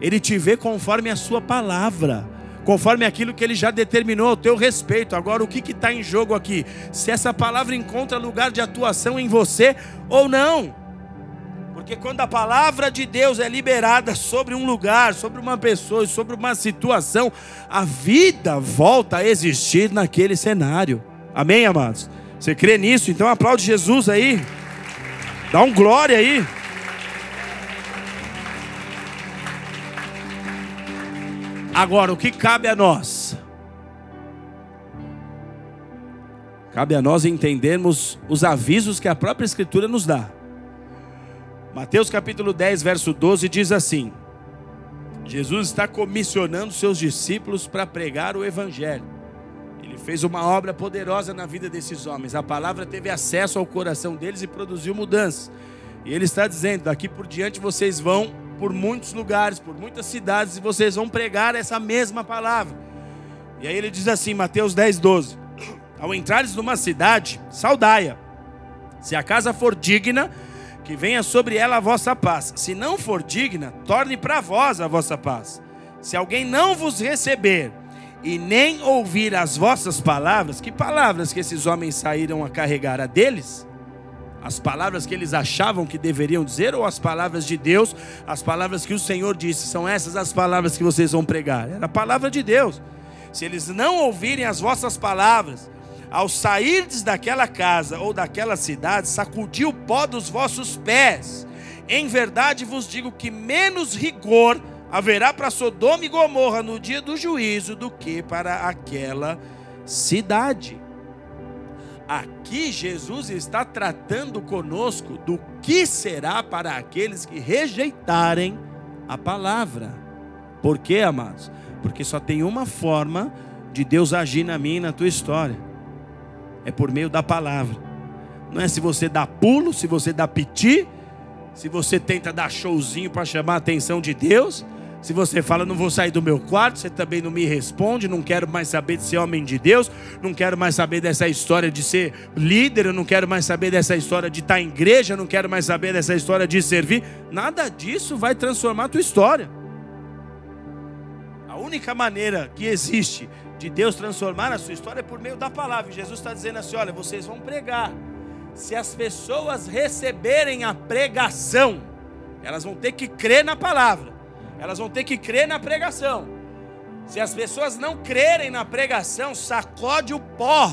Ele te vê conforme a sua palavra conforme aquilo que ele já determinou ao teu respeito. Agora, o que está em jogo aqui? Se essa palavra encontra lugar de atuação em você ou não. Porque quando a palavra de Deus é liberada sobre um lugar, sobre uma pessoa, sobre uma situação, a vida volta a existir naquele cenário. Amém, amados? Você crê nisso? Então aplaude Jesus aí. Dá um glória aí. Agora, o que cabe a nós? Cabe a nós entendermos os avisos que a própria Escritura nos dá. Mateus capítulo 10, verso 12 diz assim: Jesus está comissionando seus discípulos para pregar o evangelho. Ele fez uma obra poderosa na vida desses homens. A palavra teve acesso ao coração deles e produziu mudanças. E ele está dizendo: daqui por diante vocês vão por muitos lugares, por muitas cidades, e vocês vão pregar essa mesma palavra. E aí ele diz assim, Mateus 10, 12: Ao entrares numa cidade, saudai-a. Se a casa for digna, que venha sobre ela a vossa paz. Se não for digna, torne para vós a vossa paz. Se alguém não vos receber e nem ouvir as vossas palavras, que palavras que esses homens saíram a carregar a deles? As palavras que eles achavam que deveriam dizer ou as palavras de Deus, as palavras que o Senhor disse, são essas as palavras que vocês vão pregar? Era a palavra de Deus. Se eles não ouvirem as vossas palavras, ao sairdes daquela casa ou daquela cidade, sacudi o pó dos vossos pés. Em verdade vos digo que menos rigor haverá para Sodoma e Gomorra no dia do juízo do que para aquela cidade. Aqui Jesus está tratando conosco do que será para aqueles que rejeitarem a palavra. Por quê, amados? Porque só tem uma forma de Deus agir na minha e na tua história. É por meio da palavra. Não é se você dá pulo, se você dá piti, se você tenta dar showzinho para chamar a atenção de Deus, se você fala, não vou sair do meu quarto, você também não me responde, não quero mais saber de ser homem de Deus, não quero mais saber dessa história de ser líder, eu não quero mais saber dessa história de estar em igreja, não quero mais saber dessa história de servir. Nada disso vai transformar a tua história. A única maneira que existe de Deus transformar a sua história é por meio da palavra. Jesus está dizendo assim: olha, vocês vão pregar. Se as pessoas receberem a pregação, elas vão ter que crer na palavra. Elas vão ter que crer na pregação. Se as pessoas não crerem na pregação, sacode o pó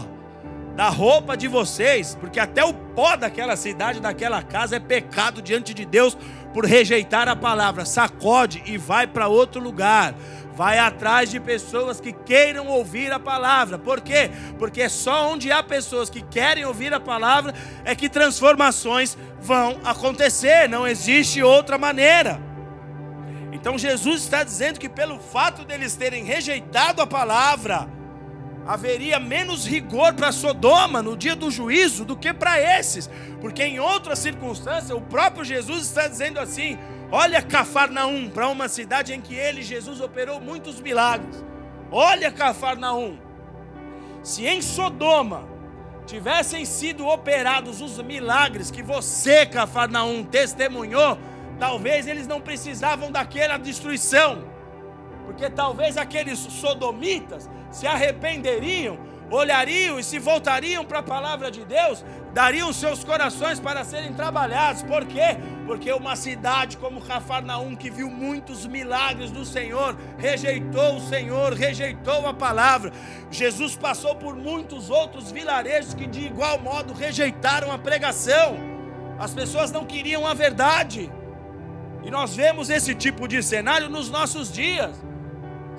da roupa de vocês, porque até o pó daquela cidade, daquela casa é pecado diante de Deus por rejeitar a palavra. Sacode e vai para outro lugar. Vai atrás de pessoas que queiram ouvir a palavra. Por quê? Porque é só onde há pessoas que querem ouvir a palavra é que transformações vão acontecer. Não existe outra maneira. Então Jesus está dizendo que pelo fato deles terem rejeitado a palavra, haveria menos rigor para Sodoma no dia do juízo do que para esses, porque em outras circunstâncias o próprio Jesus está dizendo assim: olha Cafarnaum, para uma cidade em que ele, Jesus, operou muitos milagres. Olha Cafarnaum, se em Sodoma tivessem sido operados os milagres que você, Cafarnaum, testemunhou, Talvez eles não precisavam daquela destruição, porque talvez aqueles sodomitas se arrependeriam, olhariam e se voltariam para a palavra de Deus, dariam seus corações para serem trabalhados. Por quê? Porque uma cidade como Cafarnaum, que viu muitos milagres do Senhor, rejeitou o Senhor, rejeitou a palavra. Jesus passou por muitos outros vilarejos que de igual modo rejeitaram a pregação. As pessoas não queriam a verdade. E nós vemos esse tipo de cenário nos nossos dias.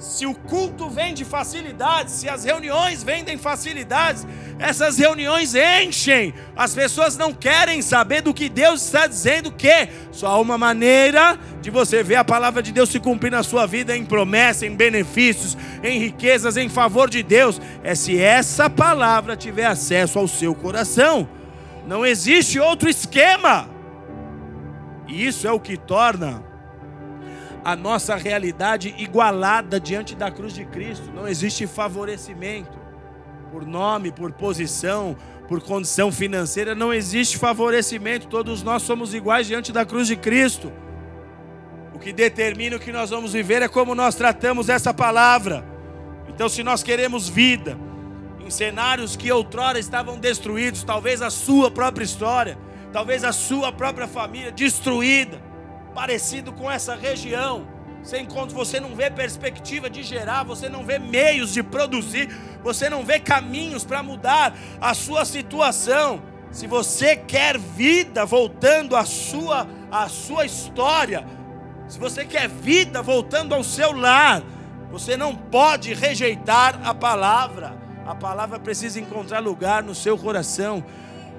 Se o culto vem de facilidades, se as reuniões vendem facilidades, essas reuniões enchem. As pessoas não querem saber do que Deus está dizendo, que só há uma maneira de você ver a palavra de Deus se cumprir na sua vida em promessa, em benefícios, em riquezas, em favor de Deus, é se essa palavra tiver acesso ao seu coração. Não existe outro esquema. E isso é o que torna a nossa realidade igualada diante da cruz de Cristo. Não existe favorecimento por nome, por posição, por condição financeira, não existe favorecimento. Todos nós somos iguais diante da cruz de Cristo. O que determina o que nós vamos viver é como nós tratamos essa palavra. Então, se nós queremos vida em cenários que outrora estavam destruídos, talvez a sua própria história, talvez a sua própria família destruída, parecido com essa região. Você encontra, você não vê perspectiva de gerar, você não vê meios de produzir, você não vê caminhos para mudar a sua situação. Se você quer vida voltando à sua, à sua história, se você quer vida voltando ao seu lar, você não pode rejeitar a palavra. A palavra precisa encontrar lugar no seu coração.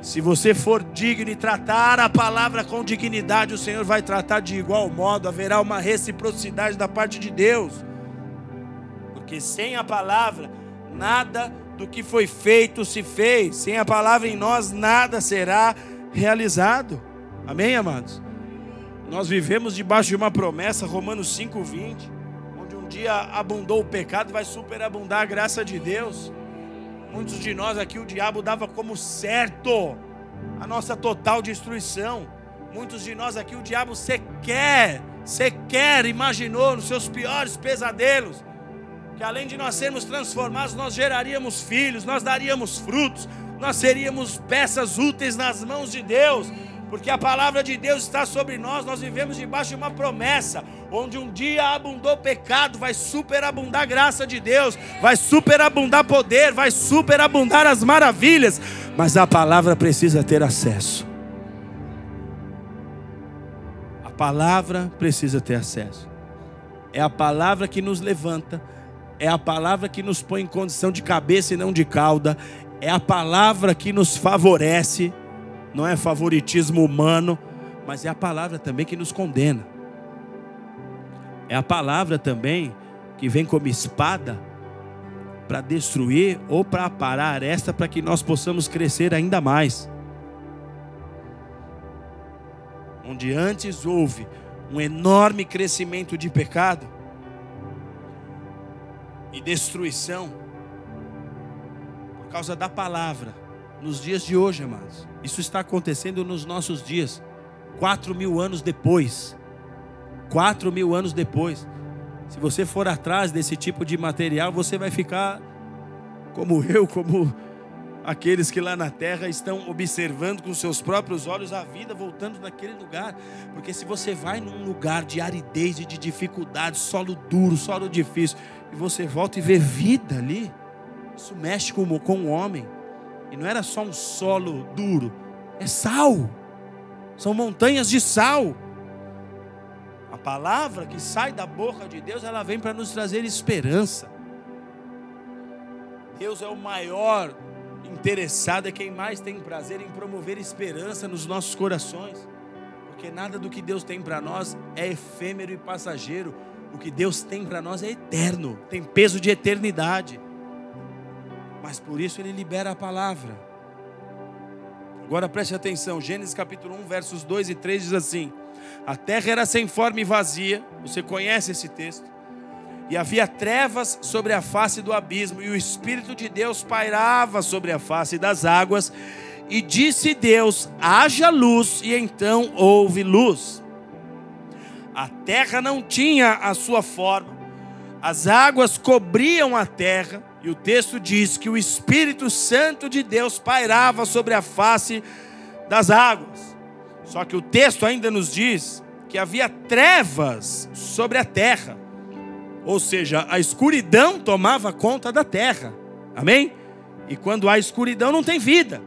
Se você for digno e tratar a palavra com dignidade, o Senhor vai tratar de igual modo, haverá uma reciprocidade da parte de Deus. Porque sem a palavra, nada do que foi feito se fez. Sem a palavra em nós, nada será realizado. Amém, amados? Nós vivemos debaixo de uma promessa, Romanos 5,20, onde um dia abundou o pecado, vai superabundar a graça de Deus. Muitos de nós aqui, o diabo dava como certo a nossa total destruição. Muitos de nós aqui, o diabo sequer, sequer imaginou nos seus piores pesadelos que além de nós sermos transformados, nós geraríamos filhos, nós daríamos frutos, nós seríamos peças úteis nas mãos de Deus, porque a palavra de Deus está sobre nós, nós vivemos debaixo de uma promessa, onde um dia abundou pecado, vai superabundar a graça de Deus, vai superabundar poder, vai superabundar as maravilhas, mas a palavra precisa ter acesso. A palavra precisa ter acesso. É a palavra que nos levanta, é a palavra que nos põe em condição de cabeça e não de cauda, é a palavra que nos favorece, não é favoritismo humano, mas é a palavra também que nos condena. É a palavra também que vem como espada para destruir ou para parar esta para que nós possamos crescer ainda mais. Onde antes houve um enorme crescimento de pecado, e destruição por causa da palavra nos dias de hoje, amados. Isso está acontecendo nos nossos dias, quatro mil anos depois. Quatro mil anos depois. Se você for atrás desse tipo de material, você vai ficar como eu, como aqueles que lá na terra estão observando com seus próprios olhos a vida voltando naquele lugar. Porque se você vai num lugar de aridez e de dificuldade, solo duro, solo difícil, e você volta e vê vida ali, isso mexe com, com o homem. E não era só um solo duro, é sal. São montanhas de sal. A palavra que sai da boca de Deus, ela vem para nos trazer esperança. Deus é o maior interessado, é quem mais tem prazer em promover esperança nos nossos corações. Porque nada do que Deus tem para nós é efêmero e passageiro. O que Deus tem para nós é eterno, tem peso de eternidade. Mas por isso ele libera a palavra. Agora preste atenção, Gênesis capítulo 1, versos 2 e 3 diz assim: A terra era sem forma e vazia, você conhece esse texto e havia trevas sobre a face do abismo, e o Espírito de Deus pairava sobre a face das águas, e disse Deus: haja luz, e então houve luz. A terra não tinha a sua forma, as águas cobriam a terra, e o texto diz que o Espírito Santo de Deus pairava sobre a face das águas. Só que o texto ainda nos diz que havia trevas sobre a terra. Ou seja, a escuridão tomava conta da terra. Amém? E quando há escuridão, não tem vida.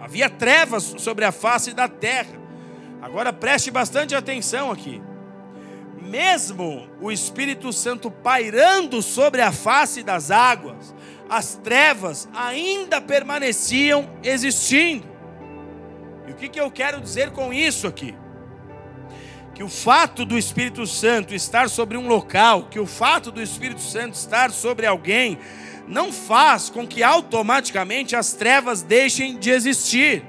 Havia trevas sobre a face da terra. Agora preste bastante atenção aqui. Mesmo o Espírito Santo pairando sobre a face das águas, as trevas ainda permaneciam existindo. E o que, que eu quero dizer com isso aqui? que o fato do Espírito Santo estar sobre um local, que o fato do Espírito Santo estar sobre alguém, não faz com que automaticamente as trevas deixem de existir.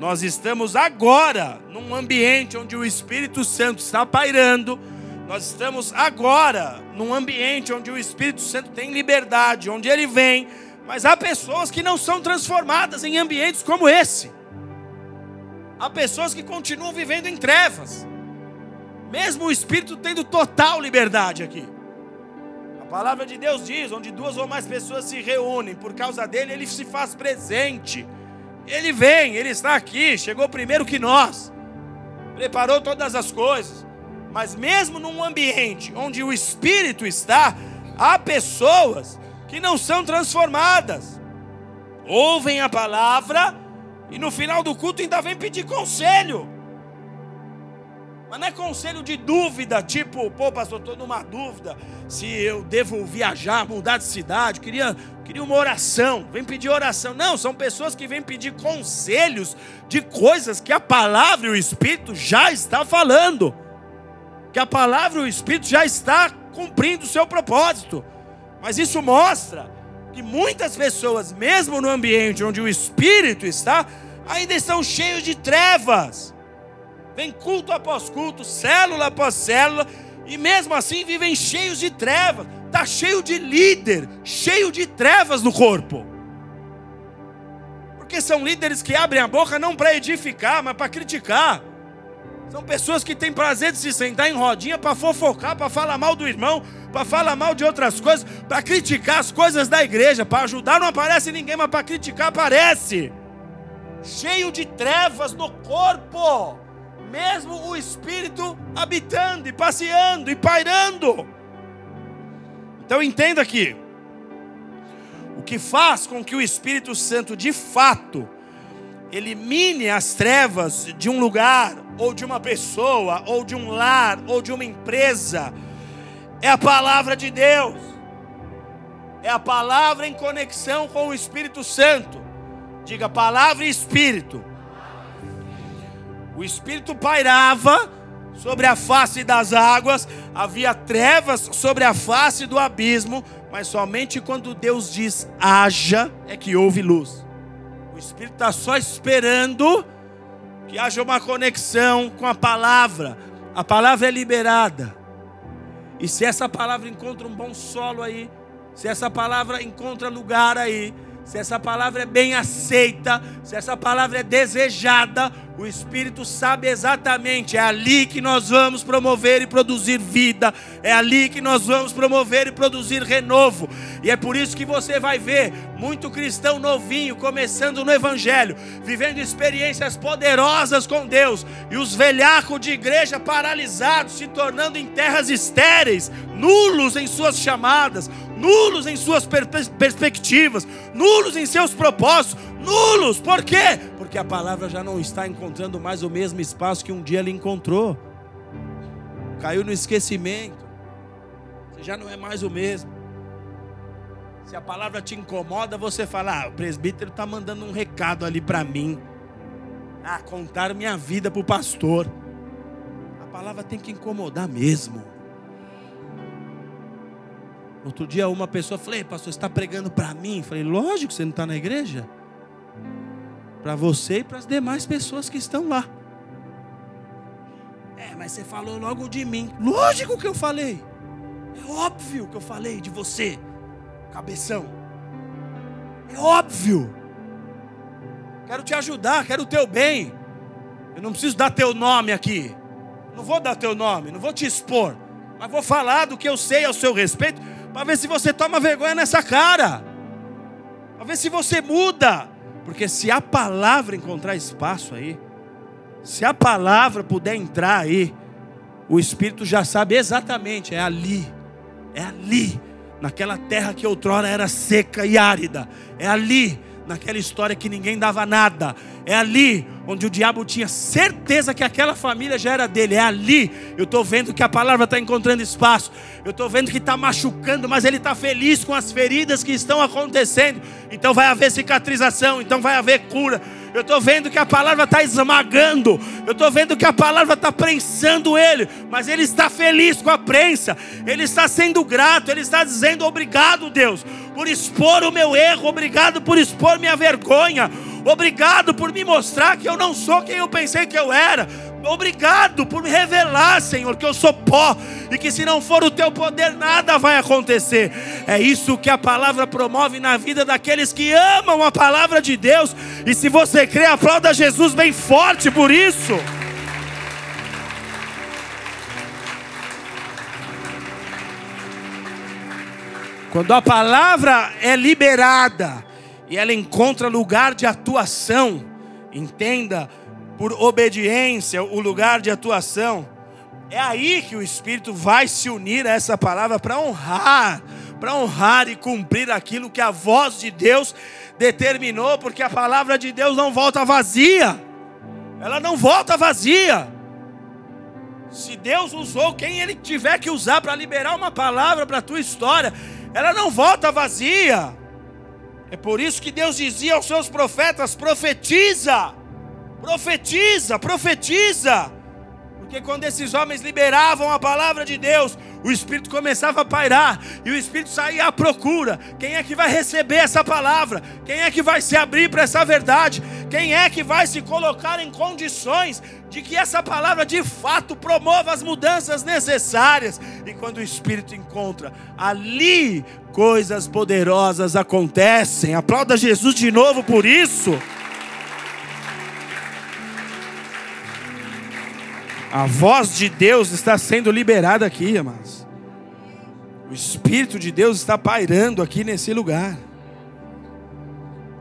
Nós estamos agora num ambiente onde o Espírito Santo está pairando, nós estamos agora num ambiente onde o Espírito Santo tem liberdade, onde ele vem, mas há pessoas que não são transformadas em ambientes como esse. Há pessoas que continuam vivendo em trevas, mesmo o Espírito tendo total liberdade aqui. A palavra de Deus diz: onde duas ou mais pessoas se reúnem, por causa dele, ele se faz presente. Ele vem, ele está aqui, chegou primeiro que nós, preparou todas as coisas. Mas mesmo num ambiente onde o Espírito está, há pessoas que não são transformadas, ouvem a palavra e no final do culto ainda vem pedir conselho. Mas não é conselho de dúvida, tipo, pô, pastor, estou numa dúvida se eu devo viajar, mudar de cidade, queria, queria uma oração, vem pedir oração. Não, são pessoas que vêm pedir conselhos de coisas que a palavra e o Espírito já está falando. Que a palavra e o Espírito já está cumprindo o seu propósito. Mas isso mostra que muitas pessoas, mesmo no ambiente onde o Espírito está, ainda estão cheios de trevas. Vem culto após culto, célula após célula, e mesmo assim vivem cheios de trevas. Está cheio de líder, cheio de trevas no corpo. Porque são líderes que abrem a boca não para edificar, mas para criticar. São pessoas que têm prazer de se sentar em rodinha para fofocar, para falar mal do irmão, para falar mal de outras coisas, para criticar as coisas da igreja. Para ajudar não aparece ninguém, mas para criticar aparece. Cheio de trevas no corpo, mesmo o espírito habitando e passeando e pairando. Então entenda aqui. O que faz com que o Espírito Santo de fato elimine as trevas de um lugar, ou de uma pessoa, ou de um lar, ou de uma empresa, é a palavra de Deus, é a palavra em conexão com o Espírito Santo. Diga palavra e Espírito. O Espírito pairava sobre a face das águas, havia trevas sobre a face do abismo, mas somente quando Deus diz haja é que houve luz. Espírito está só esperando que haja uma conexão com a palavra. A palavra é liberada. E se essa palavra encontra um bom solo aí, se essa palavra encontra lugar aí, se essa palavra é bem aceita, se essa palavra é desejada, o Espírito sabe exatamente, é ali que nós vamos promover e produzir vida, é ali que nós vamos promover e produzir renovo. E é por isso que você vai ver muito cristão novinho começando no Evangelho, vivendo experiências poderosas com Deus, e os velhacos de igreja paralisados, se tornando em terras estéreis, nulos em suas chamadas, nulos em suas per perspectivas, nulos em seus propósitos, nulos, por quê? Porque a palavra já não está encontrando mais o mesmo espaço que um dia ele encontrou, caiu no esquecimento, você já não é mais o mesmo. Se a palavra te incomoda, você fala: ah, o presbítero está mandando um recado ali para mim. Ah, contar minha vida para o pastor. A palavra tem que incomodar mesmo. Outro dia uma pessoa falei, pastor, você está pregando para mim? Falei, lógico, você não está na igreja. Para você e para as demais pessoas que estão lá. É, mas você falou logo de mim. Lógico que eu falei. É óbvio que eu falei de você, cabeção. É óbvio. Quero te ajudar, quero o teu bem. Eu não preciso dar teu nome aqui. Não vou dar teu nome, não vou te expor. Mas vou falar do que eu sei ao seu respeito para ver se você toma vergonha nessa cara, para ver se você muda, porque se a palavra encontrar espaço aí, se a palavra puder entrar aí, o Espírito já sabe exatamente, é ali, é ali, naquela terra que outrora era seca e árida, é ali naquela história que ninguém dava nada. É ali onde o diabo tinha certeza que aquela família já era dele. É ali. Eu estou vendo que a palavra está encontrando espaço. Eu estou vendo que está machucando, mas ele está feliz com as feridas que estão acontecendo. Então vai haver cicatrização, então vai haver cura. Eu estou vendo que a palavra está esmagando. Eu estou vendo que a palavra está prensando ele. Mas ele está feliz com a prensa. Ele está sendo grato. Ele está dizendo obrigado, Deus por expor o meu erro, obrigado por expor minha vergonha, obrigado por me mostrar que eu não sou quem eu pensei que eu era. Obrigado por me revelar, Senhor, que eu sou pó e que se não for o teu poder, nada vai acontecer. É isso que a palavra promove na vida daqueles que amam a palavra de Deus. E se você crê, aplauda Jesus bem forte por isso. Quando a palavra é liberada e ela encontra lugar de atuação, entenda, por obediência, o lugar de atuação, é aí que o Espírito vai se unir a essa palavra para honrar, para honrar e cumprir aquilo que a voz de Deus determinou, porque a palavra de Deus não volta vazia, ela não volta vazia. Se Deus usou quem Ele tiver que usar para liberar uma palavra para a tua história, ela não volta vazia. É por isso que Deus dizia aos seus profetas: profetiza, profetiza, profetiza. Porque quando esses homens liberavam a palavra de Deus, o Espírito começava a pairar e o Espírito saía à procura. Quem é que vai receber essa palavra? Quem é que vai se abrir para essa verdade? Quem é que vai se colocar em condições de que essa palavra de fato promova as mudanças necessárias? E quando o Espírito encontra, ali coisas poderosas acontecem. Aplauda Jesus de novo por isso. A voz de Deus está sendo liberada aqui, amados. O Espírito de Deus está pairando aqui nesse lugar.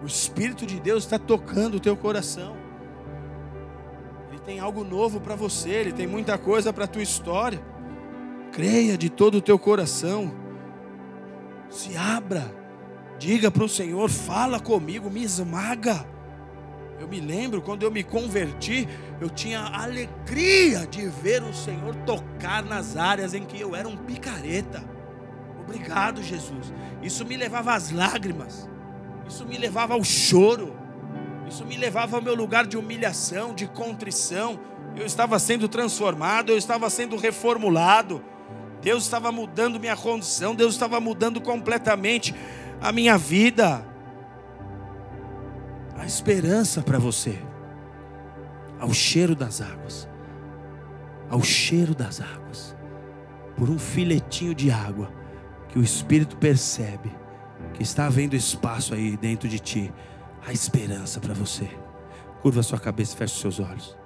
O Espírito de Deus está tocando o teu coração. Ele tem algo novo para você, ele tem muita coisa para a tua história. Creia de todo o teu coração. Se abra. Diga para o Senhor: fala comigo, me esmaga. Eu me lembro quando eu me converti, eu tinha alegria de ver o Senhor tocar nas áreas em que eu era um picareta. Obrigado, Jesus. Isso me levava às lágrimas, isso me levava ao choro, isso me levava ao meu lugar de humilhação, de contrição. Eu estava sendo transformado, eu estava sendo reformulado. Deus estava mudando minha condição, Deus estava mudando completamente a minha vida a esperança para você, ao cheiro das águas, ao cheiro das águas, por um filetinho de água que o Espírito percebe que está havendo espaço aí dentro de ti, a esperança para você. Curva sua cabeça, feche seus olhos.